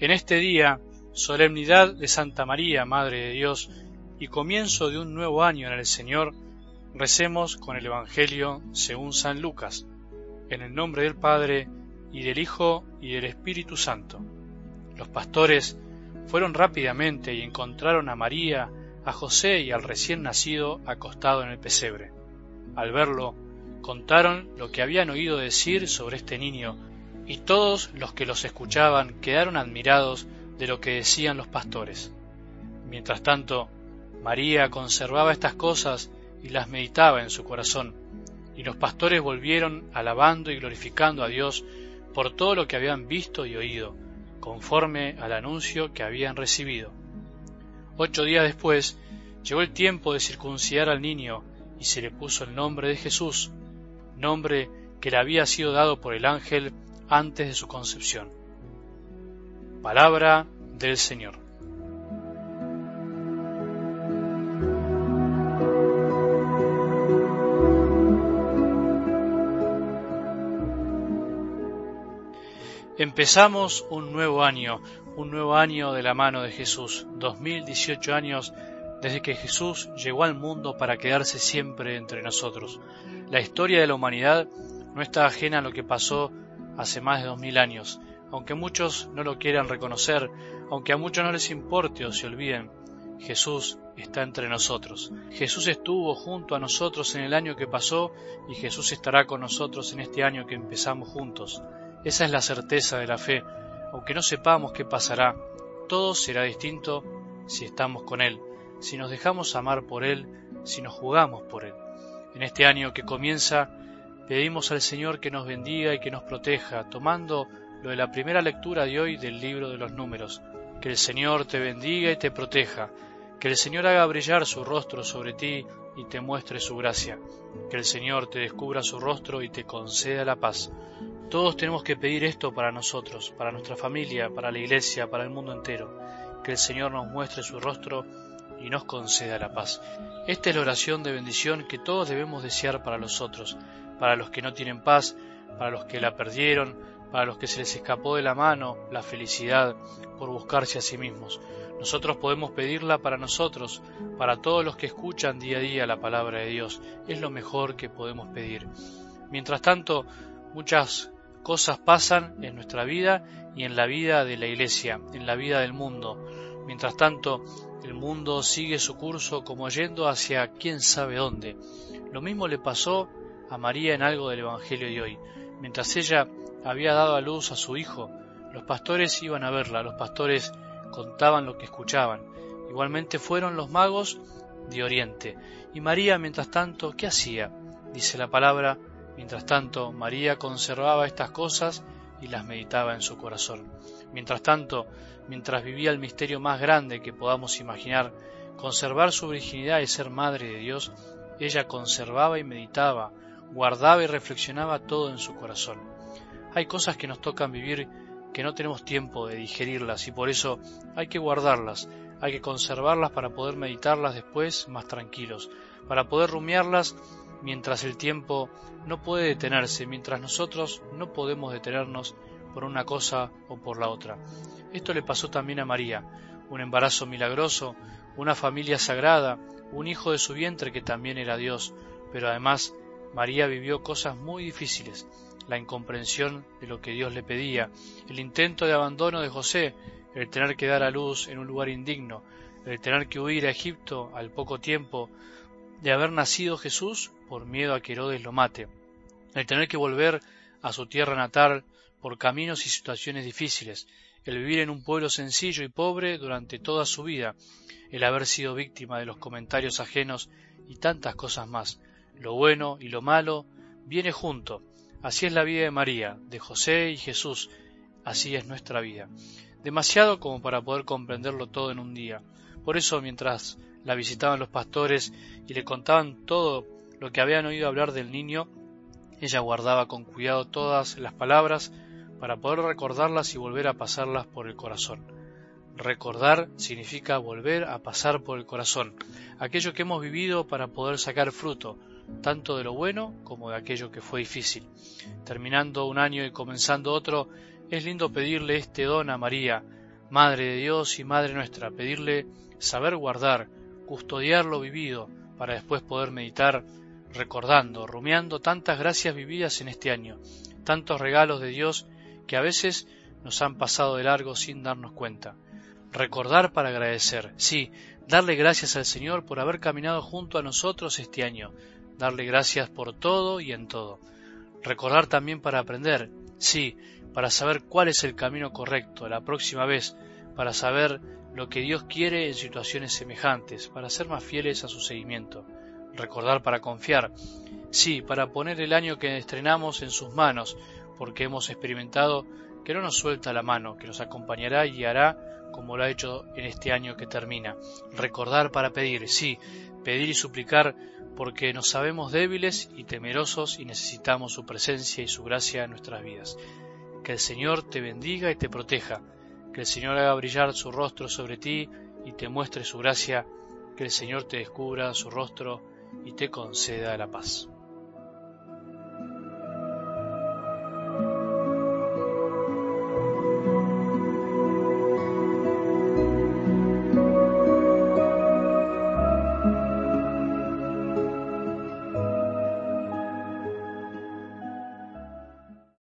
En este día, solemnidad de Santa María, Madre de Dios, y comienzo de un nuevo año en el Señor, recemos con el Evangelio según San Lucas, en el nombre del Padre, y del Hijo, y del Espíritu Santo. Los pastores fueron rápidamente y encontraron a María, a José y al recién nacido acostado en el pesebre. Al verlo, contaron lo que habían oído decir sobre este niño, y todos los que los escuchaban quedaron admirados de lo que decían los pastores. Mientras tanto, María conservaba estas cosas y las meditaba en su corazón, y los pastores volvieron alabando y glorificando a Dios por todo lo que habían visto y oído, conforme al anuncio que habían recibido. Ocho días después llegó el tiempo de circuncidar al niño y se le puso el nombre de Jesús, nombre que le había sido dado por el ángel antes de su concepción. Palabra del Señor. Empezamos un nuevo año, un nuevo año de la mano de Jesús, 2018 años desde que Jesús llegó al mundo para quedarse siempre entre nosotros. La historia de la humanidad no está ajena a lo que pasó hace más de dos mil años, aunque muchos no lo quieran reconocer, aunque a muchos no les importe o se olviden. Jesús está entre nosotros. Jesús estuvo junto a nosotros en el año que pasó y Jesús estará con nosotros en este año que empezamos juntos. Esa es la certeza de la fe. Aunque no sepamos qué pasará, todo será distinto si estamos con Él, si nos dejamos amar por Él, si nos jugamos por Él. En este año que comienza, pedimos al Señor que nos bendiga y que nos proteja, tomando lo de la primera lectura de hoy del libro de los números. Que el Señor te bendiga y te proteja, que el Señor haga brillar su rostro sobre ti y te muestre su gracia, que el Señor te descubra su rostro y te conceda la paz. Todos tenemos que pedir esto para nosotros, para nuestra familia, para la iglesia, para el mundo entero, que el Señor nos muestre su rostro y nos conceda la paz. Esta es la oración de bendición que todos debemos desear para los otros, para los que no tienen paz, para los que la perdieron, para los que se les escapó de la mano la felicidad por buscarse a sí mismos. Nosotros podemos pedirla para nosotros, para todos los que escuchan día a día la palabra de Dios. Es lo mejor que podemos pedir. Mientras tanto, muchas cosas pasan en nuestra vida y en la vida de la Iglesia, en la vida del mundo. Mientras tanto, el mundo sigue su curso como yendo hacia quién sabe dónde. Lo mismo le pasó a María en algo del Evangelio de hoy. Mientras ella había dado a luz a su hijo, los pastores iban a verla, los pastores contaban lo que escuchaban. Igualmente fueron los magos de Oriente. Y María, mientras tanto, ¿qué hacía? Dice la palabra, Mientras tanto, María conservaba estas cosas y las meditaba en su corazón. Mientras tanto, mientras vivía el misterio más grande que podamos imaginar, conservar su virginidad y ser madre de Dios, ella conservaba y meditaba, guardaba y reflexionaba todo en su corazón. Hay cosas que nos tocan vivir que no tenemos tiempo de digerirlas y por eso hay que guardarlas, hay que conservarlas para poder meditarlas después más tranquilos, para poder rumiarlas mientras el tiempo no puede detenerse, mientras nosotros no podemos detenernos por una cosa o por la otra. Esto le pasó también a María, un embarazo milagroso, una familia sagrada, un hijo de su vientre que también era Dios, pero además María vivió cosas muy difíciles, la incomprensión de lo que Dios le pedía, el intento de abandono de José, el tener que dar a luz en un lugar indigno, el tener que huir a Egipto al poco tiempo de haber nacido Jesús por miedo a que Herodes lo mate, el tener que volver a su tierra natal por caminos y situaciones difíciles, el vivir en un pueblo sencillo y pobre durante toda su vida, el haber sido víctima de los comentarios ajenos y tantas cosas más. Lo bueno y lo malo viene junto. Así es la vida de María, de José y Jesús. Así es nuestra vida. Demasiado como para poder comprenderlo todo en un día. Por eso, mientras la visitaban los pastores y le contaban todo lo que habían oído hablar del niño, ella guardaba con cuidado todas las palabras para poder recordarlas y volver a pasarlas por el corazón. Recordar significa volver a pasar por el corazón aquello que hemos vivido para poder sacar fruto, tanto de lo bueno como de aquello que fue difícil. Terminando un año y comenzando otro, es lindo pedirle este don a María, Madre de Dios y Madre nuestra, pedirle saber guardar, custodiar lo vivido, para después poder meditar recordando, rumiando tantas gracias vividas en este año, tantos regalos de Dios que a veces nos han pasado de largo sin darnos cuenta. Recordar para agradecer, sí, darle gracias al Señor por haber caminado junto a nosotros este año, darle gracias por todo y en todo. Recordar también para aprender, sí, para saber cuál es el camino correcto la próxima vez, para saber lo que Dios quiere en situaciones semejantes, para ser más fieles a su seguimiento. Recordar para confiar, sí, para poner el año que estrenamos en sus manos, porque hemos experimentado que no nos suelta la mano, que nos acompañará y hará como lo ha hecho en este año que termina. Recordar para pedir, sí, pedir y suplicar porque nos sabemos débiles y temerosos y necesitamos su presencia y su gracia en nuestras vidas. Que el Señor te bendiga y te proteja, que el Señor haga brillar su rostro sobre ti y te muestre su gracia, que el Señor te descubra su rostro y te conceda la paz.